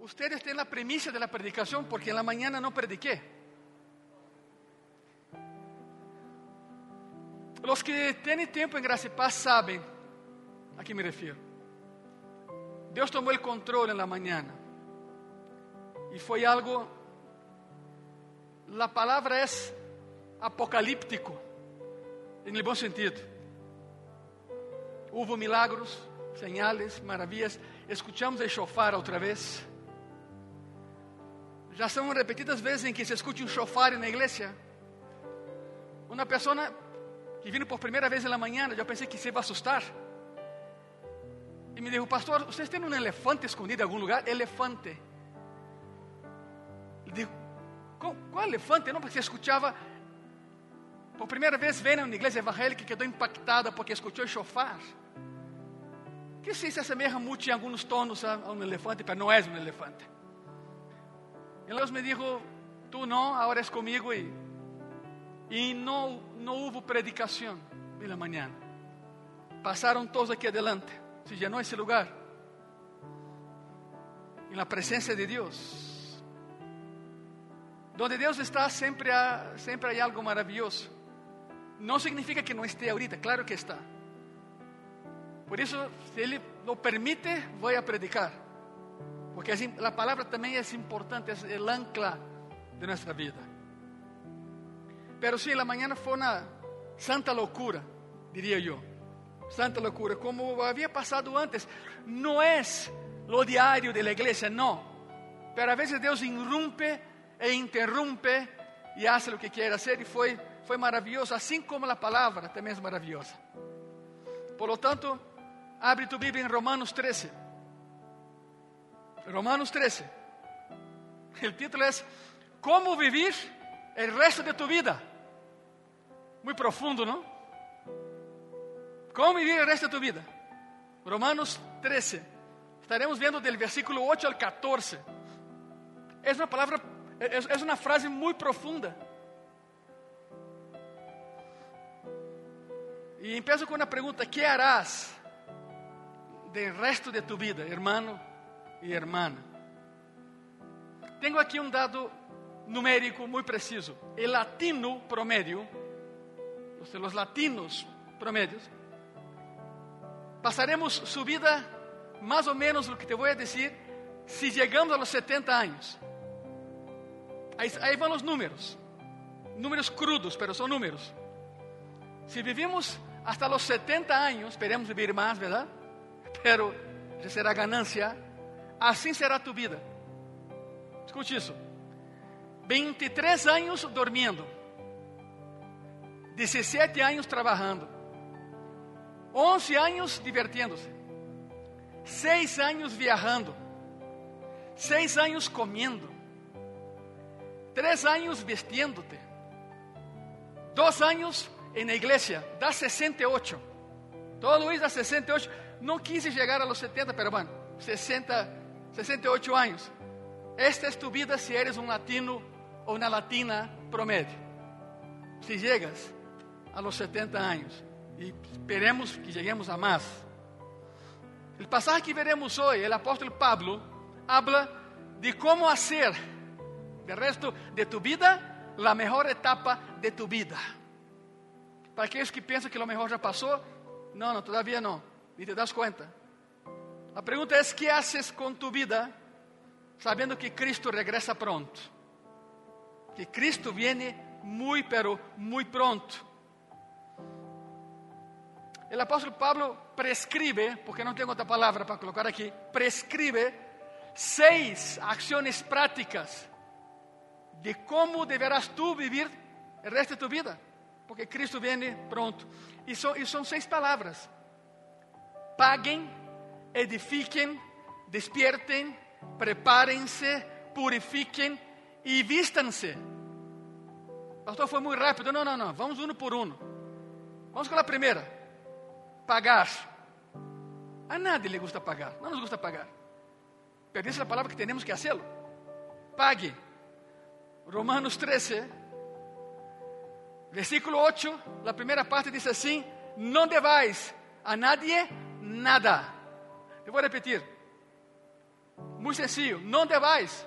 ustedes tienen la premisa de la predicación porque en la mañana no prediqué. Los que tienen tiempo en Gracia y Paz saben a qué me refiero. Dios tomó el control en la mañana. Y fue algo, la palabra es apocalíptico, en el buen sentido. Hubo milagros, señales, maravillas. Escuchamos el shofar otra vez. Já são repetidas vezes em que se escute um shofar na igreja. Uma pessoa que vindo por primeira vez na manhã, eu pensei que se ia assustar. E me disse, pastor, vocês têm um elefante escondido em algum lugar? Elefante. Eu digo, qual, qual elefante? Não, porque se escutava. Por primeira vez, veio na igreja evangélica e quedou impactada porque escutou o shofar. Que se se assemelha muito em alguns tonos a, a um elefante, mas não é um elefante. E Deus me disse, tu não, agora és comigo e, e não, não houve predicação pela manhã. Passaram todos aqui adelante, se llenou esse lugar. Em la presença de Deus. Donde Deus está, sempre há, sempre há algo maravilhoso. Não significa que não esteja ahorita, claro que está. Por isso, se Ele lo permite, vou a predicar. Porque a palavra também é importante, é o ancla de nossa vida. Pero sim, a manhã foi uma santa loucura, diria eu. Santa loucura, como havia passado antes. Não é lo diário da igreja, não. Pero a vezes Deus irrumpe e interrumpe e faz o que quer fazer, e foi, foi maravilhoso, assim como a palavra também é maravilhosa. Por lo tanto, abre tu Bíblia em Romanos 13. Romanos 13. El título es ¿Cómo vivir el resto de tu vida? Muy profundo, ¿no? ¿Cómo vivir el resto de tu vida? Romanos 13. Estaremos viendo del versículo 8 al 14. Es una palabra, es, es una frase muy profunda. Y empiezo con una pregunta, ¿qué harás del resto de tu vida, hermano e irmã. Tenho aqui um dado numérico muito preciso. O latino promédio, os latinos promédios, passaremos sua vida mais ou menos o que te vou dizer se chegamos aos 70 anos. Aí, aí vão os números. Números crudos, mas são números. Se vivimos hasta los 70 anos, esperemos vivir mais, verdade? Pero será ganância assim será tu vida. Escute isso. 23 anos dormindo, 17 anos trabalhando, 11 anos divertindo-se, 6 anos viajando, 6 anos comendo, 3 anos vestindo-te, 2 anos na igreja, dá 68. Todo isso dá 68. Não quis chegar a los 70, pero bueno, 60 68 anos. Esta é tu vida se eres um latino ou uma latina promédio. Se chegas a los 70 anos. E esperemos que cheguemos a mais. O pasaje que veremos hoje, o apóstolo Pablo habla de como fazer de resto de tu vida a melhor etapa de tu vida. Para aqueles que pensam que o melhor já passou, não, não, todavia não. E te das conta. A pergunta é: que haces com tu vida, sabendo que Cristo regressa pronto? Que Cristo viene muito, pero muito pronto. O apóstolo Pablo prescribe, porque não tenho outra palavra para colocar aqui, prescribe seis ações práticas de como deverás tu vivir o resto de tu vida, porque Cristo viene pronto. E são, seis palavras: paguem edifiquem, despiertem, prepárense, purifiquem e vistam-se. Pastor, foi muito rápido. Não, não, não. Vamos um por um. Vamos com a primeira. Pagar. A nadie lhe gusta pagar. Não nos gusta pagar. Pero é a palavra que temos que hacerlo. Pague. Romanos 13, versículo 8, a primeira parte diz assim: Não devais a nadie nada eu vou repetir. Muy sencillo, no debáis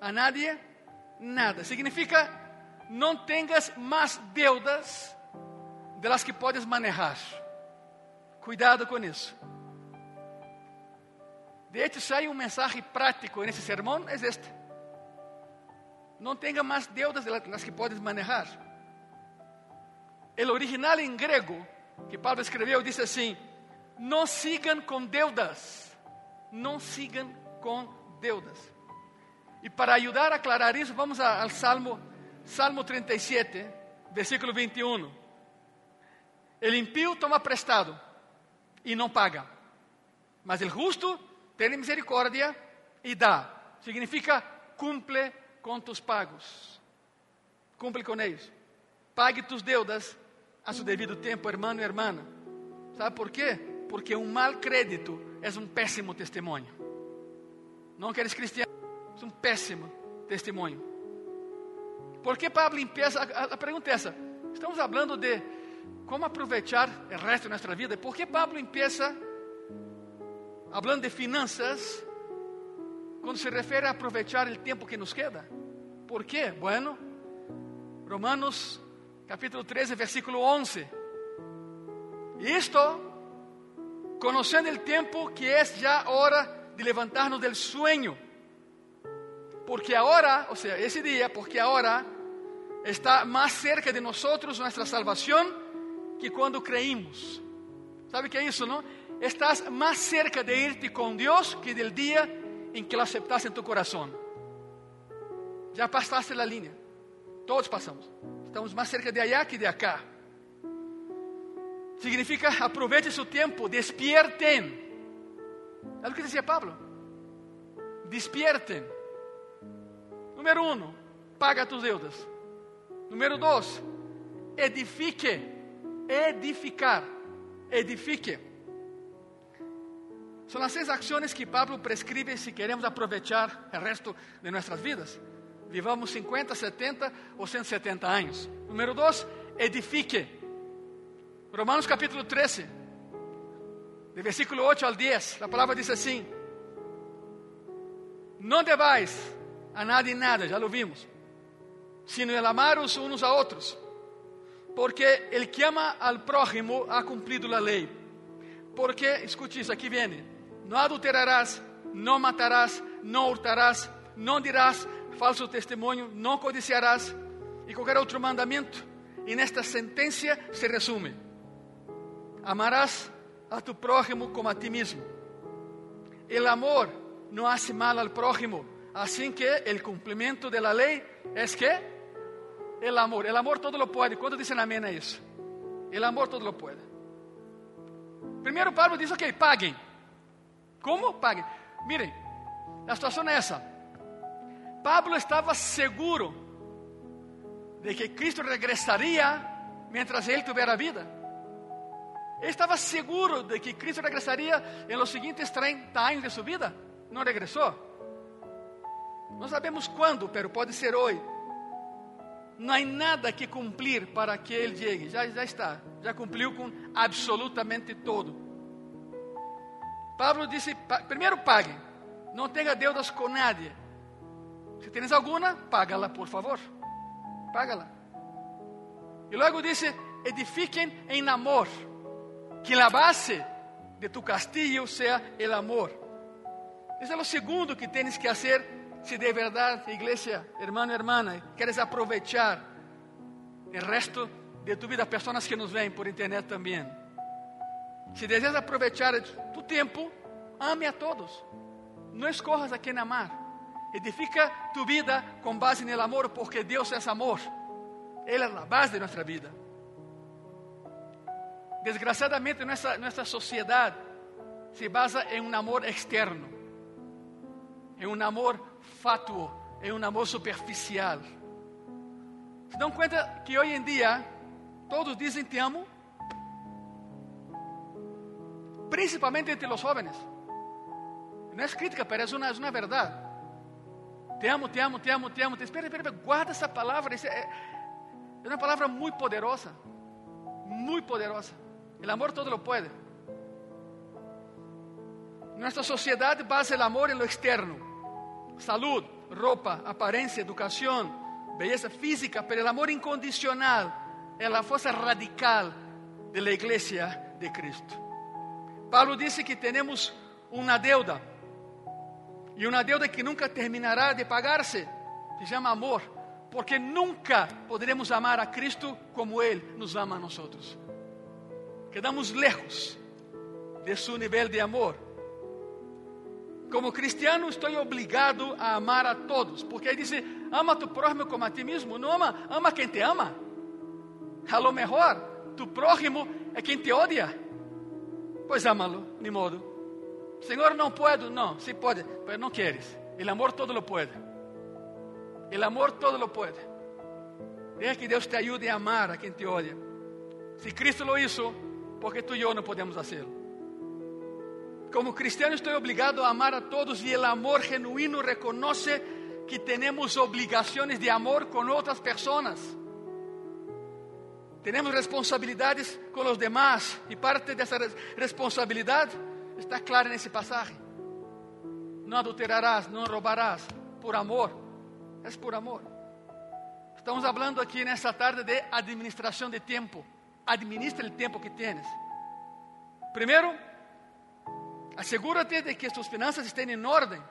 a nadie nada. Significa, não tengas mais deudas de las que podes manejar. Cuidado com isso. De hecho, se hay un mensaje práctico en ese sermón, es este. No tenga más deudas de las que puedes manejar. El original en griego que Pablo escreveu dice así, no sigan con deudas, no sigan con deudas. Y para ayudar a aclarar eso, vamos a, al Salmo, Salmo 37, versículo 21. El impío toma prestado y no paga, mas el justo tiene misericordia y da. Significa cumple com tus pagos. Cumple com eles. Pague tus deudas a su devido tempo, hermano e hermana. ¿Sabe por quê? Porque um mal crédito é um péssimo testemunho. Não queres cristiano? É um péssimo testemunho. Por que Pablo empieza? A, a pergunta é essa. Estamos falando de como aproveitar o resto de nossa vida. Por que Pablo empieza hablando de finanças quando se refere a aproveitar o tempo que nos queda? ¿Por quê? Bueno, Romanos capítulo 13, versículo 11. Isto, conhecendo o tempo que é já hora de levantarnos del sueño, porque agora, ou seja, esse dia, porque agora está mais cerca de nós nossa salvação que quando creímos. ¿Sabe que é isso, não? Estás mais cerca de irte com Deus que del dia em que lo aceptaste em tu coração. Já passaste a linha. Todos passamos. Estamos mais cerca de allá que de acá. Significa aproveite seu tempo, despierten. É o que dizia Pablo. Despierten. Número um, paga tus deudas. Número dois, edifique. Edificar. Edifique. São as seis ações que Pablo prescreve se queremos aproveitar o resto de nossas vidas. Vivamos 50, 70 ou 170 anos. Número 2, edifique. Romanos capítulo 13, de versículo 8 ao 10, a palavra diz assim: Não devais a nadie nada, já lo vimos, sino el amaros unos a outros, porque el que ama al prójimo ha cumprido la lei. Porque, escute isso, aqui vem: não adulterarás, não matarás, não hurtarás, não dirás falso testemunho, não codiciarás e qualquer outro mandamento. E nesta sentença se resume: amarás a tu prójimo como a ti mesmo. El amor não hace mal al prójimo, assim que el cumprimento de la ley es que el amor. El amor todo lo puede. ¿Cuántos dicen amén a isso? El amor todo lo puede. Primeiro Pablo diz: ok, paguem. Como? Paguem. Miren, a situação é essa. Pablo estava seguro de que Cristo regressaria mientras ele tivera vida. Ele estava seguro de que Cristo regressaria em los seguintes 30 anos de sua vida. Não regressou. Não sabemos quando, pero pode ser hoje. Não há nada que cumprir para que ele chegue. Já, já está. Já cumpriu com absolutamente todo. Pablo disse: primeiro pague. Não tenha deudas com nadie Se tienes alguna, págala, por favor. Págala. E logo disse: edifiquem em amor. Que a base de tu castillo seja o amor. Isso é o segundo que tens que fazer se de verdade, igreja, hermano, hermana, queres aproveitar o resto de tu vida, pessoas que nos veem por internet também. Se desejas aproveitar tu tempo, ame a todos. Não escorras a quem amar. Edifica tu vida com base no amor, porque Deus é amor. Ele é a base de nossa vida. Desgraciadamente, nossa, nossa sociedade se basa em um amor externo, em um amor fatuo, em um amor superficial. Se dão conta que hoje em dia todos dizem te amo, principalmente entre os jovens. Não é crítica, é uma, é uma verdade. Te amo, te amo, te amo, te amo. Espera, espera, guarda essa palavra. É, é uma palavra muito poderosa. Muito poderosa. O amor todo lo pode. Nuestra sociedad basa el amor en lo externo. Salud, ropa, apariencia, educación, belleza física, pero el amor incondicional es la fuerza radical de la iglesia de Cristo. Pablo dice que tenemos una deuda y una deuda que nunca terminará de pagarse, se llama amor, porque nunca podremos amar a Cristo como Él nos ama a nosotros. Quedamos lejos de su nivel de amor. Como cristiano estou obrigado a amar a todos, porque aí diz: ama a tu prójimo como a ti mesmo. Não ama, ama quem te ama. A lo mejor, tu prójimo é quem te odia. Pois amalo, ni modo. Senhor, não puedo. Não, sim pode, mas não queres. El amor todo lo puede. El amor todo lo puede. Deja que Deus te ajude a amar a quem te odia. Se Cristo lo hizo, porque tu e eu não podemos hacerlo. Como cristiano estou obrigado a amar a todos e o amor genuíno reconoce que temos obrigações de amor com outras pessoas. Temos responsabilidades com os demás e parte dessa responsabilidade está clara nesse passagem. Não adulterarás, não roubarás, por amor. É por amor. Estamos falando aqui nesta tarde de administração de tempo. Administra o tempo que tens. Primeiro, Assegura-te de que suas finanças estejam em ordem.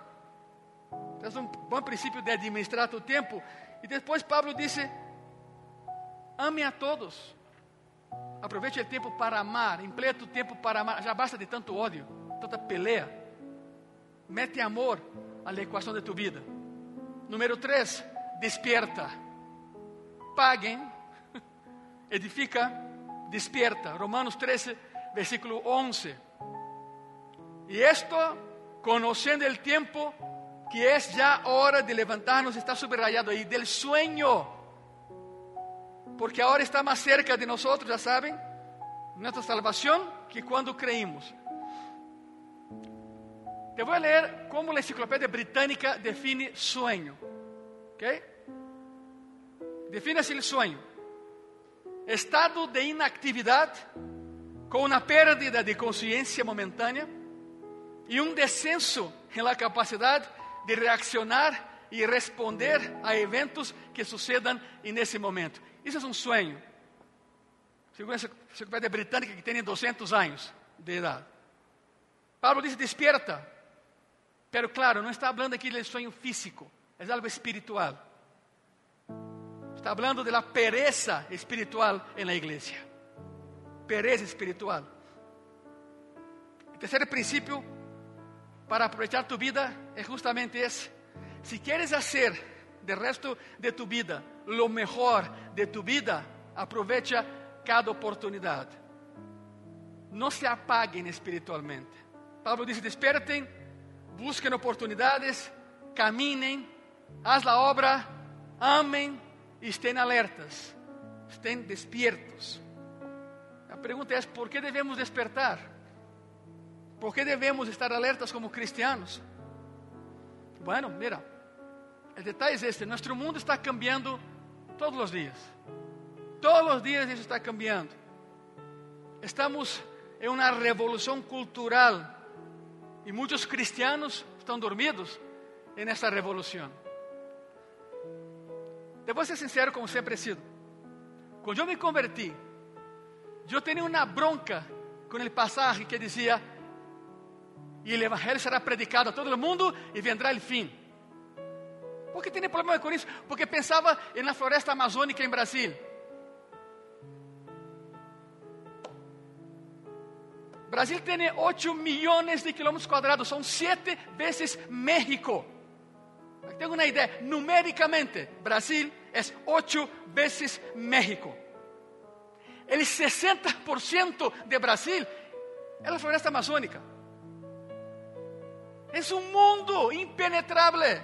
É um bom princípio de administrar tu tempo. E depois Pablo disse: ame a todos. Aproveite o tempo para amar. Empleia o tempo para amar. Já basta de tanto ódio, tanta peleia. Mete amor à equação de tu vida. Número 3, despierta. Paguem, edifica, despierta. Romanos 13, versículo 11. Y esto, conociendo el tiempo, que es ya hora de levantarnos, está subrayado ahí, del sueño. Porque ahora está más cerca de nosotros, ya saben, nuestra salvación que cuando creímos. Te voy a leer cómo la enciclopedia británica define sueño. ¿Ok? Define así el sueño. Estado de inactividad con una pérdida de conciencia momentánea e um descenso na capacidade de reaccionar e responder a eventos que sucedam nesse momento. Isso é um sonho. Segundo a Enciclopédia Britânica, que tem 200 anos de idade. Pablo diz: despierta. Pero claro, não está falando aqui de sonho físico, é algo espiritual. Está falando da pereza espiritual na igreja. Pereza espiritual. O terceiro princípio para aprovechar tu vida es justamente ese. Si quieres hacer del resto de tu vida lo mejor de tu vida, aprovecha cada oportunidad. No se apaguen espiritualmente. Pablo dice, desperten, busquen oportunidades, caminen, haz la obra, amen estén alertas, estén despiertos. La pregunta es, ¿por qué debemos despertar? ¿Por qué debemos estar alertas como cristianos? Bueno, mira, el detalle es este, nuestro mundo está cambiando todos los días. Todos los días eso está cambiando. Estamos en una revolución cultural y muchos cristianos están dormidos en esta revolución. Debo ser sincero como siempre he sido. Cuando yo me convertí, yo tenía una bronca con el pasaje que decía, e o evangelho será predicado a todo o mundo e vendrá o fim. Por que tem problema com isso? Porque pensava na floresta amazônica em Brasil. Brasil tem 8 milhões de quilômetros quadrados, são sete vezes México. Tenho uma ideia, numericamente, Brasil é 8 vezes México. El 60% de Brasil é a floresta amazônica. Es un mundo impenetrable.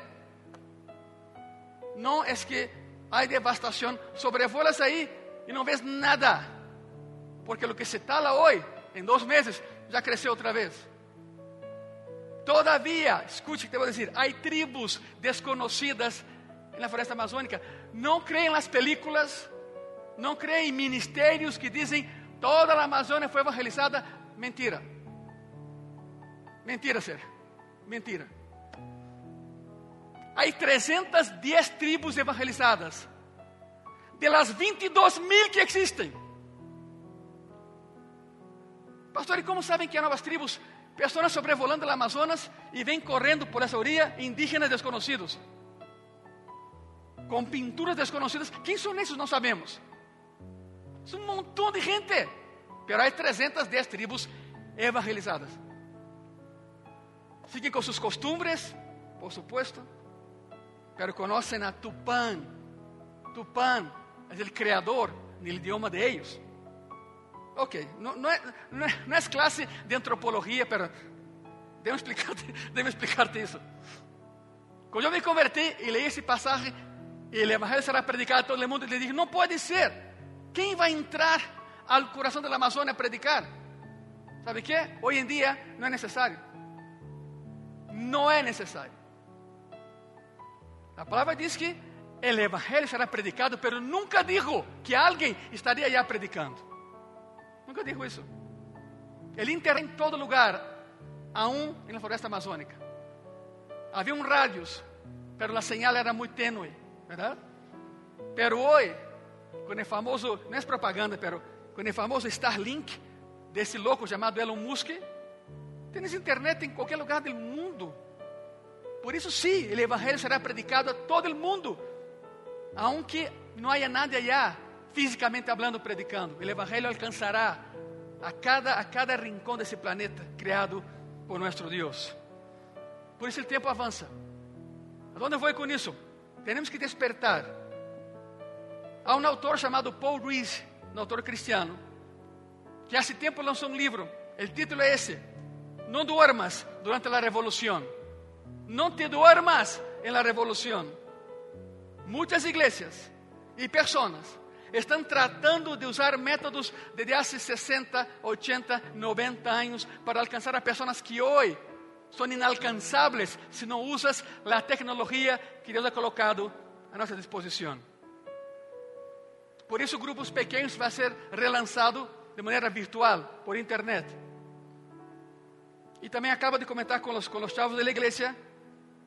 No es que hay devastación, sobrevuelas ahí y no ves nada. Porque lo que se tala hoy, en dos meses, ya creció otra vez. Todavía, escuche que te voy a decir, hay tribus desconocidas en la floresta amazónica. No creen en las películas, no creen en ministerios que dicen toda la Amazonia fue evangelizada. Mentira. Mentira, ser. Mentira. Hay 310 tribos evangelizadas. De las 22 mil que existen. Pastor, ¿y cómo saben que hay nuevas tribos? Personas sobrevolando el Amazonas y ven corriendo por esa orilla indígenas desconocidos. Con pinturas desconocidas. ¿Quién son esos? No sabemos. Es un montón de gente. Pero hay 310 tribus evangelizadas. Siguen con sus costumbres, por supuesto. Pero conocen a Tupán. Tupán es el creador del idioma de ellos. Ok, não, não, é, de antropologia, pero déjame explicarte, déjame explicarte isso. Quando eu me converti e leí esse passagem, e o evangelho será predicado a todo mundo, ele disse: não pode ser. Quem vai entrar ao coração da Amazônia a predicar? Sabe que? Hoje em dia não é necessário. Não é necessário. A palavra diz que o evangelho será predicado, pero nunca dijo que alguém estaria já predicando. Nunca dijo isso. Ele enterra em todo lugar, aún na floresta amazônica. Havia um radios, pero a señal era muito tenue, ¿verdad? Pero hoje, com o famoso, não é propaganda, pero com o famoso Starlink desse louco chamado Elon Musk, tens internet em qualquer lugar do mundo. Por isso, sim, o evangelho será predicado a todo o mundo, aunque não haya nadie allá fisicamente hablando, predicando. O Evangelho alcançará a cada, a cada rincão desse planeta criado por nosso Deus. Por isso o tempo avança. Aonde vou com isso? Temos que despertar. Há um autor chamado Paul Ruiz, um autor cristiano, que há tempo lançou um livro. O título é esse: Não duermas durante a revolução. Não te duermas em la revolução. Muitas igrejas e pessoas estão tratando de usar métodos desde há 60, 80, 90 anos para alcançar a pessoas que hoje são inalcançáveis se não usas a tecnologia que Deus ha colocado a nossa disposição. Por isso, grupos pequenos vai ser relançado de maneira virtual, por internet. E também acabo de comentar com os, com os chavos da igreja,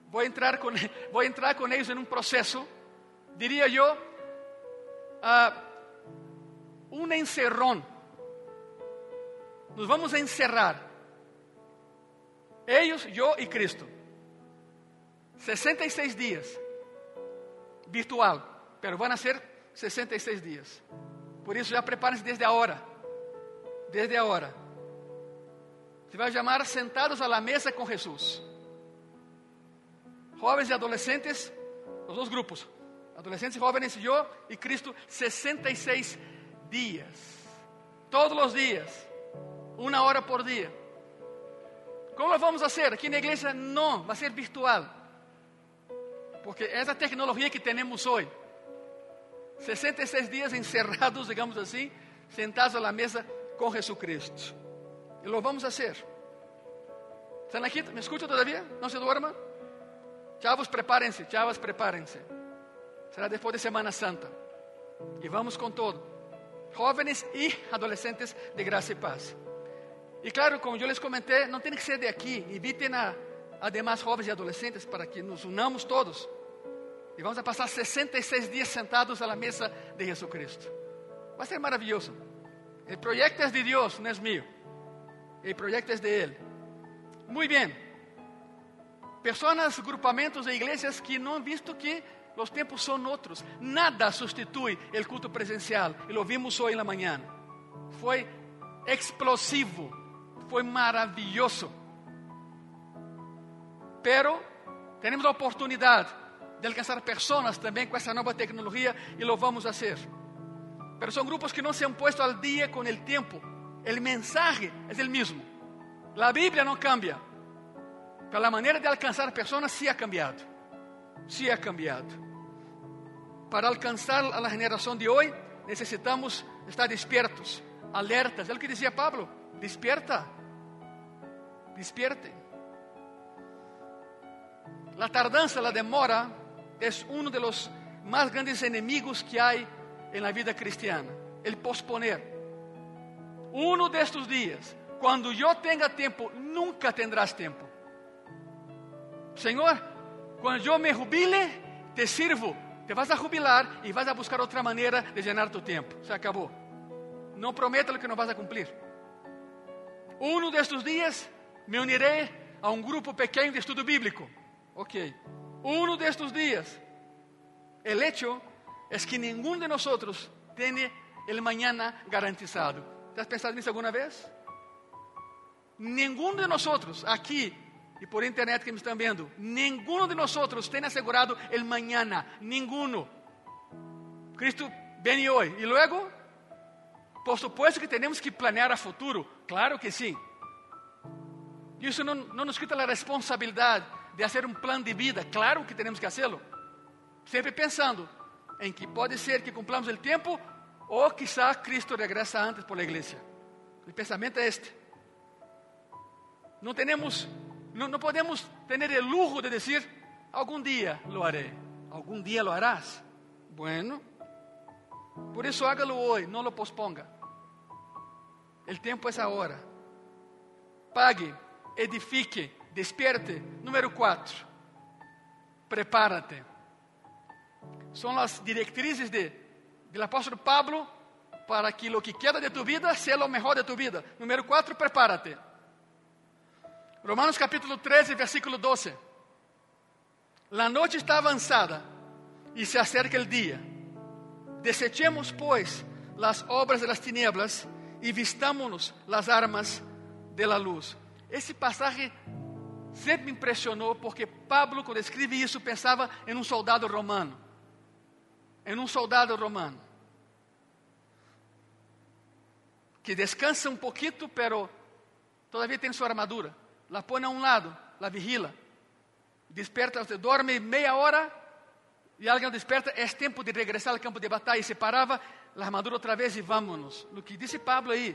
vou entrar com, vou entrar com eles em um processo, diria eu, uh, un encerrón. Nos vamos a encerrar. Ellos, yo y Cristo. 66 días. Virtual. Pero van a ser 66 días. Por isso, já prepare-se desde agora. Desde agora. Se vai chamar sentados à mesa com Jesus. Jovens e adolescentes, os dois grupos. Adolescentes jóvenes, yo y Cristo, 66 días. Todos los días. Una hora por día. ¿Cómo lo vamos a hacer? Aquí en la iglesia no, va a ser virtual. Porque esa tecnología que tenemos hoy, 66 días encerrados, digamos así, sentados a la mesa con Jesucristo. Y lo vamos a hacer. ¿Están aquí? ¿Me escuchan todavía? ¿No se duerman? Chavos, prepárense, chavas, prepárense. Será depois de Semana Santa. E vamos com todo. Jovens e adolescentes de graça e paz. E claro, como eu les comentei, não tem que ser de aqui. Invitem a, a jovens e adolescentes para que nos unamos todos. E vamos a passar 66 dias sentados à mesa de Jesucristo. Vai ser maravilhoso. O projeto é de Deus, não é meu. O projeto é de Ele. Muito bem. Pessoas, grupamentos e igrejas que não han visto que Los tempos são outros. Nada substitui o culto presencial. E lo vimos hoje na manhã. Foi explosivo. Foi maravilhoso. Pero temos a oportunidade de alcançar pessoas também com essa nova tecnologia e lo vamos fazer. Pero são grupos que não se han puesto al dia com o tempo. O mensaje é o mesmo. A Bíblia não cambia. Pero a maneira de alcançar pessoas sí ha cambiado. Sí ha cambiado. Para alcançar a geração de hoje, necessitamos estar despiertos, alertas. É o que dizia Pablo: despierta, despierte. La tardança, la demora, é um dos mais grandes enemigos que há la vida cristiana. El posponer. Uno de estos dias, Quando eu tenha tempo, nunca tendrás tempo. Senhor, quando eu me jubile, te sirvo. Te vas a jubilar e vas a buscar outra maneira de llenar tu tempo. Se acabou. Não prometa o que não vas a cumprir. Um destes dias me unirei a um grupo pequeno de estudo bíblico. Ok. Um destes dias. El hecho es que nenhum de nós tem el mañana garantizado. ¿Te has pensado nisso alguma vez? Nenhum de nós aqui e por internet que me estão vendo, nenhum de nós tem assegurado el mañana, ninguno. Cristo vem hoje. E luego, por supuesto que temos que planear a futuro, claro que sim. Isso não, nos quita a responsabilidade de fazer um plano de vida, claro que temos que fazê-lo. Sempre pensando em que pode ser que cumplamos o tempo ou quizá Cristo regresa antes por la igreja. O pensamento é este. Não temos não, não podemos ter o lujo de dizer: algum dia lo haré. Algum dia lo harás. Bueno, por isso hágalo hoje, não lo posponga. O tempo é agora. Pague, edifique, despierte. Número 4. Prepárate. São as diretrizes de, do apóstolo Pablo para que lo que queda de tu vida seja o melhor de tu vida. Número 4, prepárate. Romanos capítulo 13, versículo 12. La noche está avançada e se acerca el día. Desechemos, pues, las obras de las tinieblas e vistámonos las armas de la luz. Esse passagem sempre me impressionou porque Pablo, quando escreve isso, pensava em um soldado romano. Em um soldado romano. Que descansa um pouquinho, pero todavia tem sua armadura la pone a um lado, la vigila. Desperta, você dorme meia hora e alguém desperta, é tempo de regressar ao campo de batalha. E se parava, a armadura outra vez e vámonos. O que disse Pablo aí,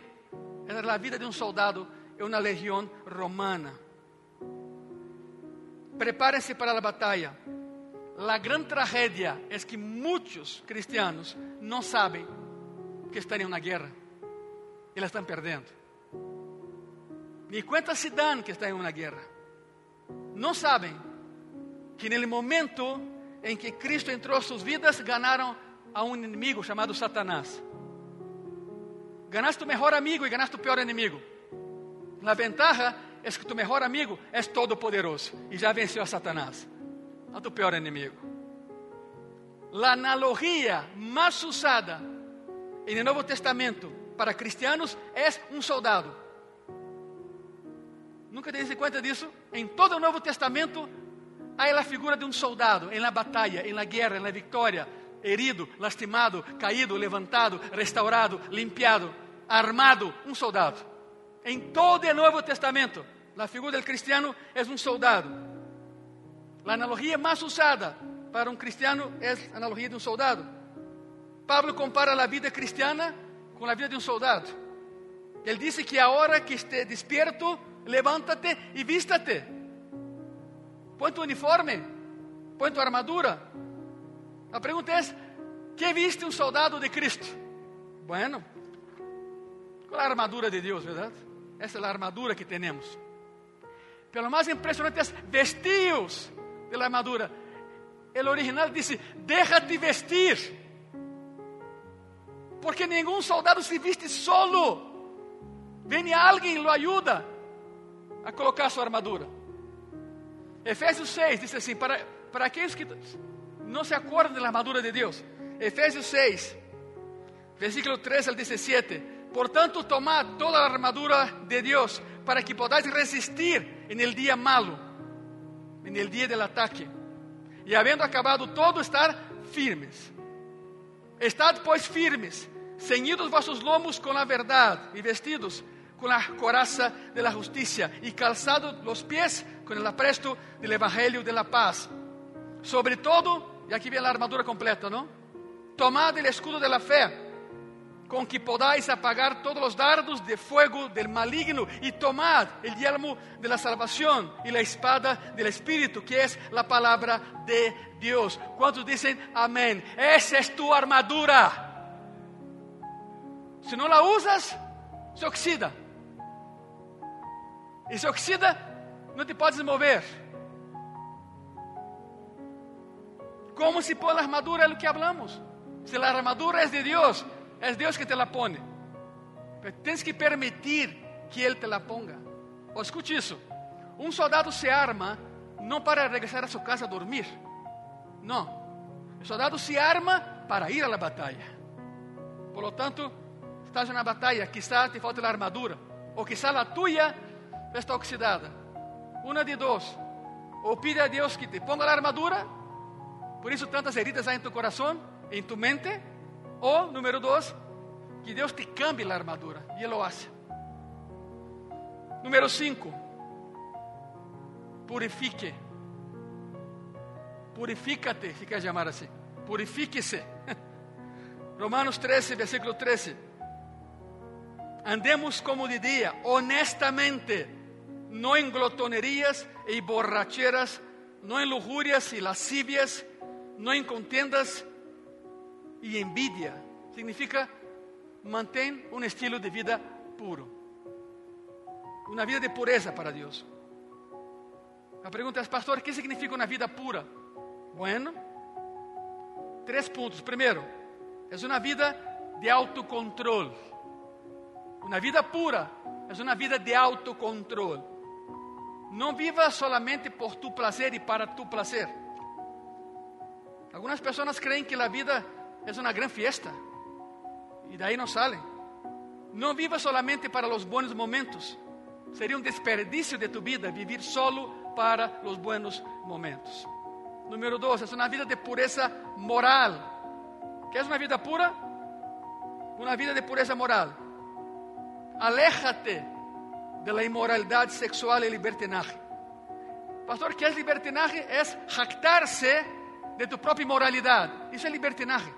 era a vida de um soldado em uma legião romana. Prepárense para a batalha. A grande tragédia é que muitos cristianos não sabem que estão em uma guerra e la estão perdendo. Ni cuenta se dan que están en una guerra. No saben que en el momento en que Cristo entró a sus vidas, ganaron a un enemigo llamado Satanás. Ganaste tu mejor amigo y ganaste tu peor enemigo. La ventaja es que tu mejor amigo es todopoderoso y ya venció a Satanás, a tu peor enemigo. La analogía más usada el Nuevo Testamento para cristianos es un soldado. Nunca diste conta disso? Em todo o Novo Testamento, há a figura de um soldado em la batalha, em la guerra, em la vitória, herido, lastimado, caído, levantado, restaurado, limpiado, armado, um soldado. Em todo o Novo Testamento, a figura do cristiano é um soldado. A analogia mais usada para um cristiano é a analogia de um soldado. Pablo compara a vida cristiana com a vida de um soldado. Ele disse que a hora que esteja despierto, levántate y vístate. Põe tu uniforme, põe tu armadura. A pergunta é: que viste um soldado de Cristo? Bueno, qual a armadura de Deus, verdade? Essa é a armadura que temos. Pelo mais impressionante é vestidos de la armadura. O original disse: déjate vestir. Porque nenhum soldado se viste solo. Vem alguém e lo ajuda a colocar sua armadura. Efésios 6 diz assim: para, para aqueles que não se acordam da armadura de Deus. Efésios 6, versículo 13 al 17. Portanto, tomad toda a armadura de Deus para que podáis resistir en el día malo, en el día del ataque. E havendo acabado todo, estar firmes. Estad, pois, firmes, ceñidos vossos lomos com a verdade e vestidos con la coraza de la justicia y calzado los pies con el apresto del Evangelio de la paz. Sobre todo, y aquí viene la armadura completa, ¿no? Tomad el escudo de la fe, con que podáis apagar todos los dardos de fuego del maligno, y tomad el yelmo de la salvación y la espada del Espíritu, que es la palabra de Dios. ¿Cuántos dicen amén? Esa es tu armadura. Si no la usas, se oxida. Y se oxida, no te puedes mover. Como se pone la armadura es lo que hablamos. Si la armadura es de Dios, es Dios que te la pone. Pero tienes que permitir que Él te la ponga. O escute isso: um soldado se arma não para regressar a sua casa a dormir. Não. O soldado se arma para ir à batalha. Por lo tanto, estás na batalha, quizá te falta a armadura, ou quizá a tua está oxidada. Uma de dois. Ou pide a Deus que te ponga a armadura, por isso tantas heridas há em tu coração, em tu mente. Ou, número dois, que Deus te cambie a armadura. E Ele lo hace. Número 5. Purifique. Purifícate, se quer chamar assim. Purifique-se. Romanos 13, versículo 13. Andemos como de dia, honestamente, não em glotonerias e borracheras, não em lujurias e lascivias, não em contendas e envidia. Significa mantém um estilo de vida puro. Uma vida de pureza para Deus. A pergunta é, pastor, o que significa uma vida pura? Bueno, três pontos. Primeiro, é uma vida de autocontrole. Uma vida pura é uma vida de autocontrole. Não viva solamente por tu placer e para tu placer. Algumas pessoas creem que a vida é uma grande fiesta e daí não saem. Não viva solamente para os bons momentos. Seria um desperdício de tu vida vivir solo para os buenos momentos. Número dois, é uma vida de pureza moral. ¿Qué es uma vida pura? Uma vida de pureza moral. Aléjate de la inmoralidad sexual y libertinaje. Pastor, ¿qué es libertinaje? Es jactarse de tu propia moralidad. Isso é libertinaje.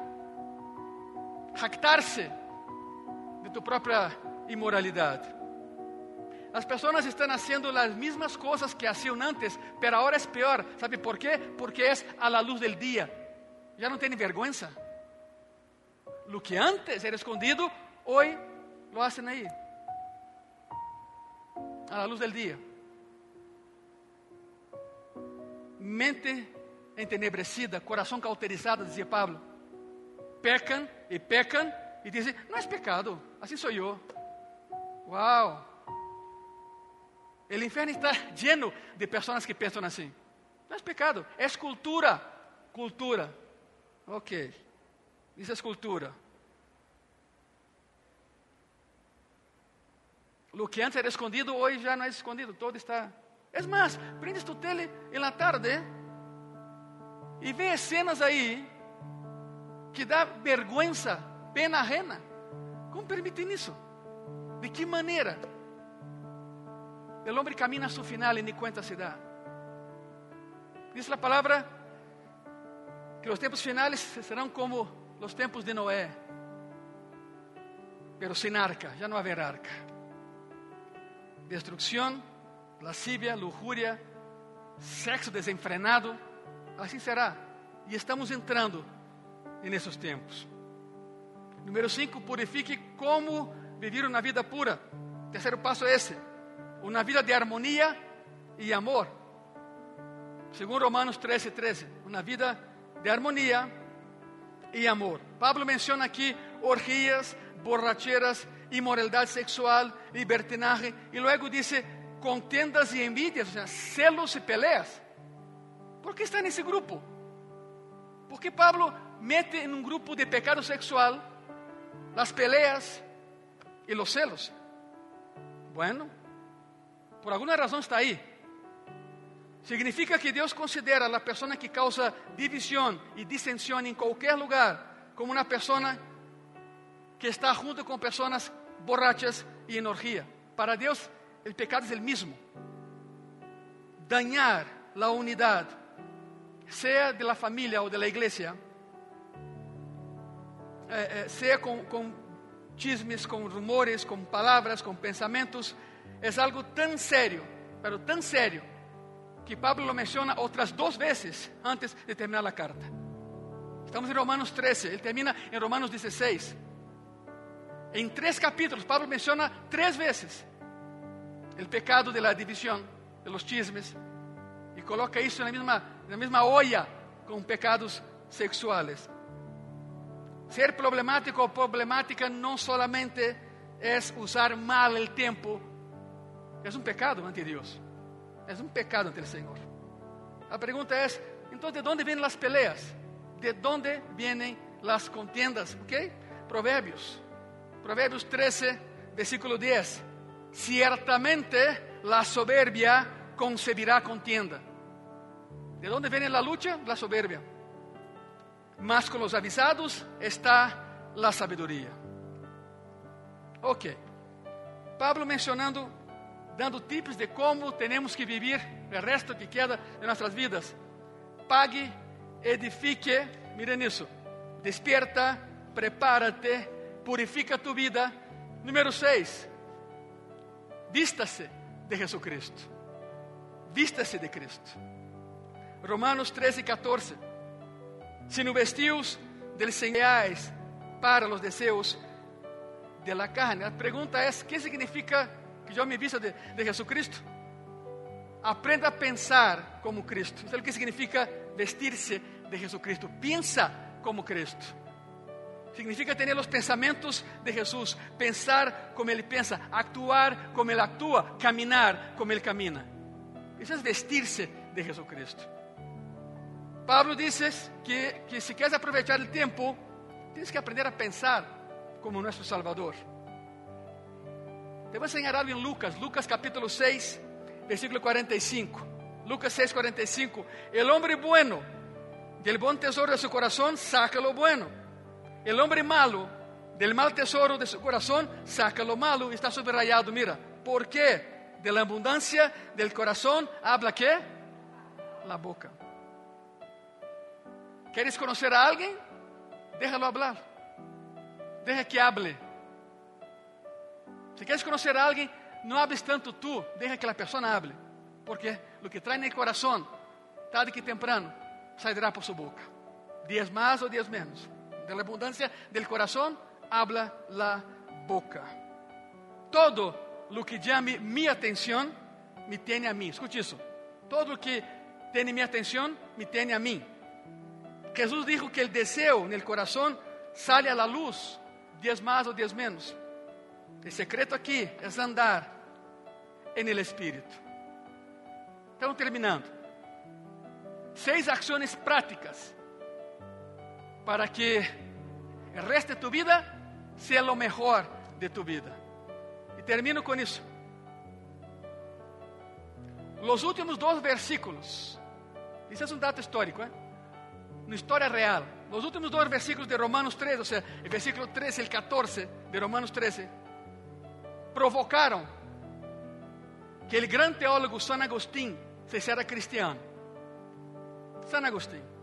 Jactarse de tu própria imoralidade. As pessoas estão fazendo as mesmas coisas que faziam antes, mas agora é pior. ¿Sabe por quê? Porque é a la luz del dia. Já não tem vergonha. Lo que antes era escondido, hoje lo hacen aí. A la luz del dia. Mente entenebrecida, coração cauterizado, dizia Pablo. Pecam e pecam e dizem: Não é pecado, assim sou eu. Uau! O inferno está lleno de pessoas que pensam assim. Não é pecado, é cultura. Cultura. Ok. Isso é cultura. O que antes era escondido, hoje já não é escondido. Todo está. É mais, prendes tu tele em la tarde e vê cenas aí que dá vergonha, pena ajena. Como permitem isso? De que maneira? El hombre camina a su final y ni cuenta se da. Dice la palabra que los tiempos finales serán como los tiempos de Noé, pero sin arca, va a haber arca. Destrucción, lascivia, lujuria, sexo desenfrenado, assim será. E estamos entrando nesses tempos. Número 5, purifique como vivir uma vida pura. Terceiro passo é esse uma vida de harmonia e amor. Segundo Romanos 13, 13, uma vida de harmonia e amor. Pablo menciona aqui orgias, borracheras, imoralidade sexual, libertinaje, e logo diz contendas e envidias, ou seja, celos e peleas. Por que está nesse grupo? Porque Pablo mete em um grupo de pecado sexual as peleas e os celos. Bueno, por alguma razão está aí. Significa que Deus considera a pessoa que causa divisão e dissensão em qualquer lugar como uma pessoa que está junto com pessoas borrachas e energia. Para Deus, o pecado é o mesmo. Dañar a unidade, seja de la família ou de la igreja, eh, eh, chismes, com rumores, com palavras, com pensamentos, é algo tão sério, pero tão sério, que Pablo lo menciona outras duas vezes antes de terminar a carta. Estamos em Romanos 13, ele termina em Romanos 16. Em três capítulos, Pablo menciona três vezes el pecado de la división, de los chismes, y coloca eso en la misma, en la misma olla con pecados sexuales. Ser problemático o problemática no solamente es usar mal el tiempo, es un pecado ante Dios, es un pecado ante el Señor. La pregunta es, entonces, ¿de dónde vienen las peleas? ¿De dónde vienen las contiendas? ¿Ok? Proverbios. Proverbios 13, versículo 10. Ciertamente la soberbia concebirá contienda. ¿De dónde viene la lucha? La soberbia. Mas con los avisados está la sabiduría. Ok. Pablo mencionando, dando tips de cómo tenemos que vivir el resto que queda de nuestras vidas. Pague, edifique, miren eso. Despierta, prepárate, purifica tu vida. Número 6. Vístase de Jesucristo. Vístase de Cristo. Romanos 13 e 14. Se no vestíos del señais para los deseos de la carne. A pergunta é: que significa que eu me vista de, de Jesucristo? Aprenda a pensar como Cristo. Isso é o que significa vestir-se de Jesucristo. Pensa como Cristo. Significa ter os pensamentos de Jesus, pensar como Ele pensa, actuar como Ele atua, caminhar como Ele camina. Isso é vestir-se de Jesucristo. Pablo diz que, que se queres aproveitar o tempo, tens que aprender a pensar como nosso Salvador. Te vou ensinar algo em Lucas, Lucas capítulo 6, versículo 45. Lucas 6, 45. El hombre bueno, del buen tesoro de su corazón, saca lo bueno. El hombre malo, del mal tesoro de su corazón, saca lo malo. Está subrayado, mira. ¿Por qué? De la abundancia del corazón habla qué? La boca. ¿Quieres conocer a alguien? Déjalo hablar. Deja que hable. Si quieres conocer a alguien, no hables tanto tú, deja que la persona hable. Porque lo que trae en el corazón, tarde que temprano, saldrá por su boca. Días más o días menos. De la abundancia del corazón, habla la boca. Todo lo que llame mi atención, me tiene a mí. Escuche eso. Todo lo que tiene mi atención, me tiene a mí. Jesús dijo que el deseo en el corazón sale a la luz, días más o días menos. El secreto aqui é andar en el Espírito. Estamos terminando. Seis ações práticas para que o resto de tu vida seja o melhor de tu vida. E termino com isso. Os últimos dois versículos, isso é um dato histórico, ¿eh? Uma história real. Os últimos dois versículos de Romanos 13, ou seja, o versículo 13 e el 14 de Romanos 13, provocaram que o grande teólogo San Agustín se hiciera cristiano. San Agustín.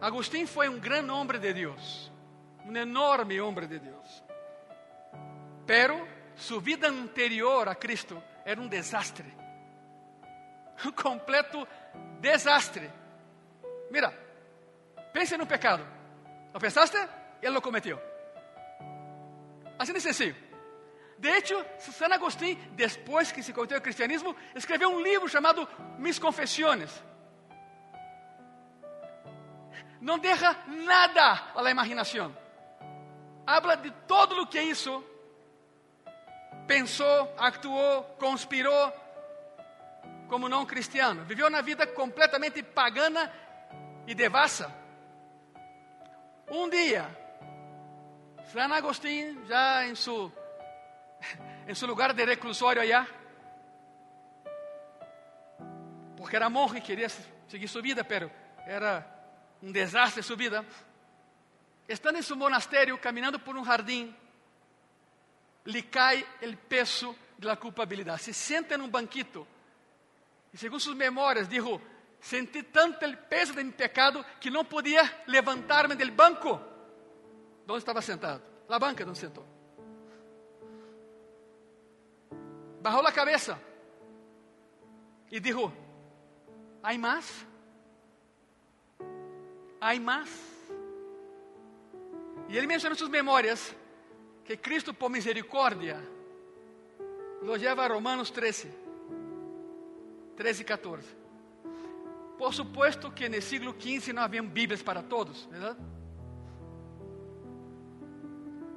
Agustín foi um grande homem de Deus, um enorme homem de Deus. Pero sua vida anterior a Cristo era um desastre, um completo desastre. Mira, pense no pecado. ¿Lo pensaste? Ele lo cometeu. Assim de sencillo. De hecho, San Agustín, depois que se converteu ao cristianismo, escreveu um livro chamado Mis Confessiones. Não deixa nada a la. Habla de todo o que isso pensou, actuou, conspirou como não cristiano. Viveu na vida completamente pagana e devassa. Um dia, San Agustín, já em sua en su lugar de reclusorio allá, porque era monje y quería seguir su vida, pero era un desastre su vida. Estando en su monasterio, caminando por un jardín, le cae el peso de la culpabilidad. Se sienta en un banquito y según sus memorias dijo, sentí tanto el peso de mi pecado que no podía levantarme del banco donde estaba sentado, la banca donde sentó. bajó la cabeza y dijo, ¿hay más? ¿Hay más? Y él menciona en sus memorias que Cristo por misericordia lo lleva a Romanos 13, 13 y 14. Por supuesto que el siglo XV no habían Biblias para todos, ¿verdad?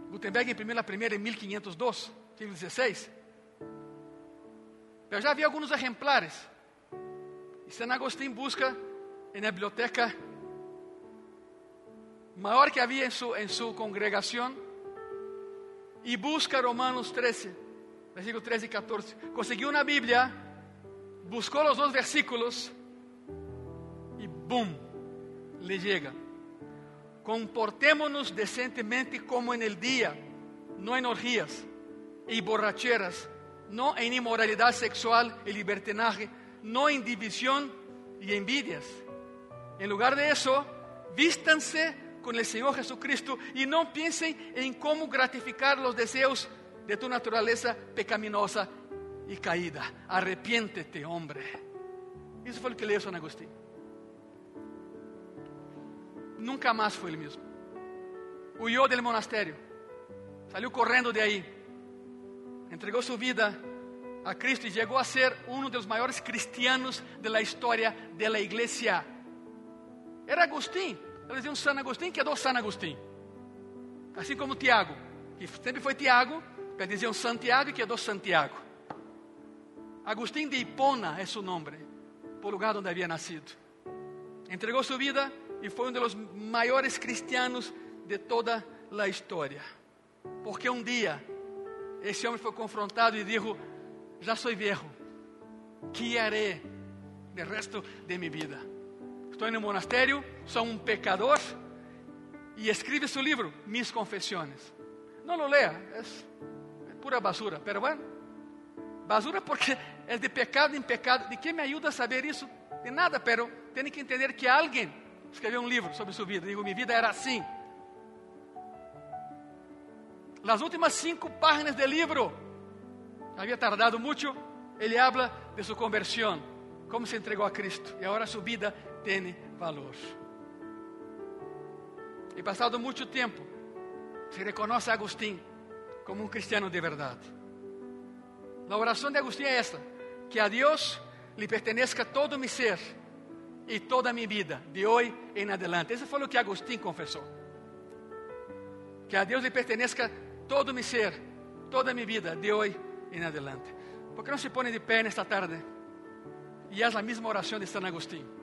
Gutenberg imprimiu a primeira em 1502, siglo XVI. Eu já vi alguns exemplares. E San Agustín busca na biblioteca maior que havia em sua, em sua congregação e busca Romanos 13, versículo 13 e 14. Conseguiu uma Bíblia, buscou os dois versículos e bum, lhe chega. Comportémonos decentemente como en el día, no en orgías y borracheras, no en inmoralidad sexual y libertinaje, no en división y envidias. En lugar de eso, vístanse con el Señor Jesucristo y no piensen en cómo gratificar los deseos de tu naturaleza pecaminosa y caída. Arrepiéntete, hombre. Eso fue lo que leyó San Agustín. Nunca más fue el mismo. Huyó del monasterio, salió corriendo de ahí, entregó su vida a Cristo y llegó a ser uno de los mayores cristianos de la historia de la iglesia. Era Agustín, eles diziam San Agustín, quedou San Agustín. Assim como Tiago, que sempre foi Tiago, eles diziam Santiago e quedou Santiago. Agustín de Hipona é seu nome, por lugar onde havia nascido. Entregou sua vida e foi um dos maiores cristianos de toda a história. Porque um dia esse homem foi confrontado e disse: Já sou viejo, que haré do resto de minha vida? Estou no monastério, sou um pecador e escreve seu livro, Mis Confissões. Não lo lea, é, pura basura, pero bueno, basura porque é de pecado em pecado. De que me ajuda a saber isso? De nada, pero tem que entender que alguém escreveu um livro sobre sua vida. Digo, minha vida era assim. Las últimas cinco páginas do livro, havia tardado muito, ele habla de sua conversão, como se entregou a Cristo, e agora sua vida tem valor. E passado muito tempo, se reconhece a Agostinho como um cristiano de verdade. A oração de Agostinho é esta: que a Deus lhe pertenezca todo mi ser e toda mi vida, de hoje em adelante. Esse foi o que Agostinho confessou. Que a Deus lhe pertenezca todo mi ser, toda mi vida, de hoje em adelante. ¿Por que não se põe de pé nesta tarde e haz a mesma oração de San Agustín?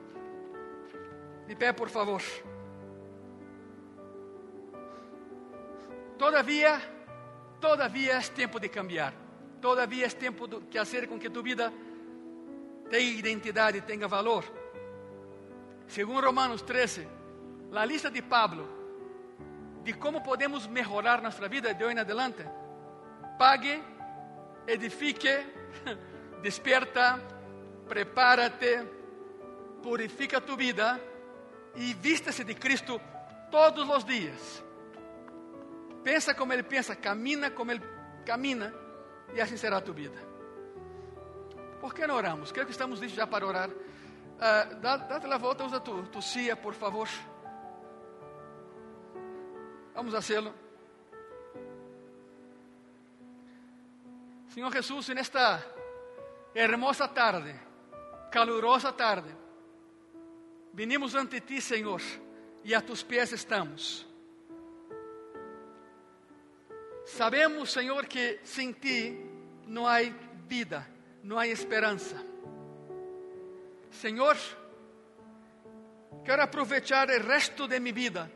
De pé, por favor. Todavia, todavia é tempo de cambiar. Todavia é tempo de que fazer com que tu vida tenha identidade tenha valor. Segundo Romanos 13, a lista de Pablo de como podemos melhorar nossa vida de hoje em adelante. Pague, edifique, desperta, prepárate, purifica tu vida e vista-se de Cristo todos os dias. Pensa como Ele pensa, camina como Ele camina e assim será a tua vida. Por que não oramos? Creio que estamos listos já para orar. Uh, dá, dá a volta, usa tu, tu cia, por favor. Vamos hacerlo. Senhor Jesus, nesta hermosa tarde, calurosa tarde, vinimos ante ti, Senhor, e a tus pés estamos. Sabemos, Senhor, que sem ti não há vida, não há esperança. Senhor, quero aproveitar o resto de minha vida,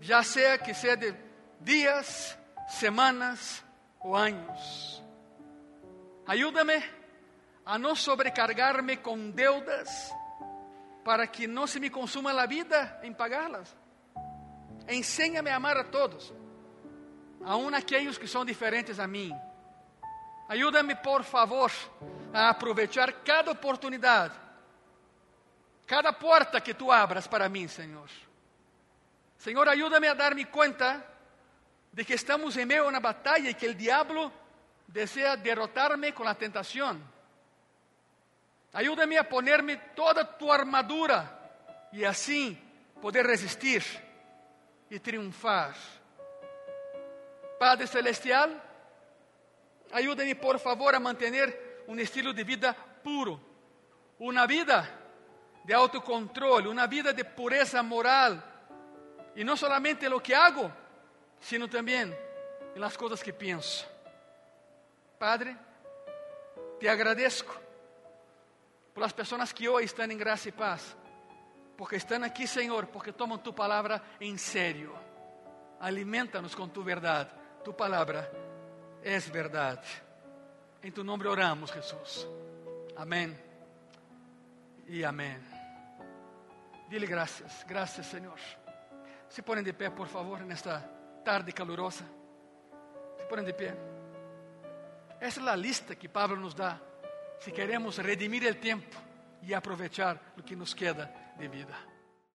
já seja que seja de dias, semanas ou anos. Ajuda-me a não sobrecargar-me com deudas, para que não se me consuma a vida em pagá-las. Ensina-me a amar a todos, aun aqueles que são diferentes a mim. Ajuda-me, por favor, a aproveitar cada oportunidade cada porta que tu abras para mim, Senhor. Senhor, ajuda-me a dar-me conta de que estamos em meio a uma batalha e que o diabo deseja derrotar-me com a tentação. Ajuda-me a poner-me toda tu armadura e assim poder resistir e triunfar. Padre Celestial, Ayúdame, por favor, a mantener un estilo de vida puro, una vida de autocontrol, una vida de pureza moral. Y no solamente en lo que hago, sino también en las cosas que pienso. Padre, te agradezco por las personas que hoy están en gracia y paz, porque están aquí, Señor, porque toman tu palabra en serio. Alimentanos con tu verdad. Tu palabra es verdad. En tu nombre oramos, Jesús. Amén y amén. Dile gracias, gracias, Señor. Se ponen de pé, por favor, en esta tarde calurosa. Se ponen de pé. Esa es la lista que Pablo nos da si queremos redimir el tiempo y aprovechar lo que nos queda de vida.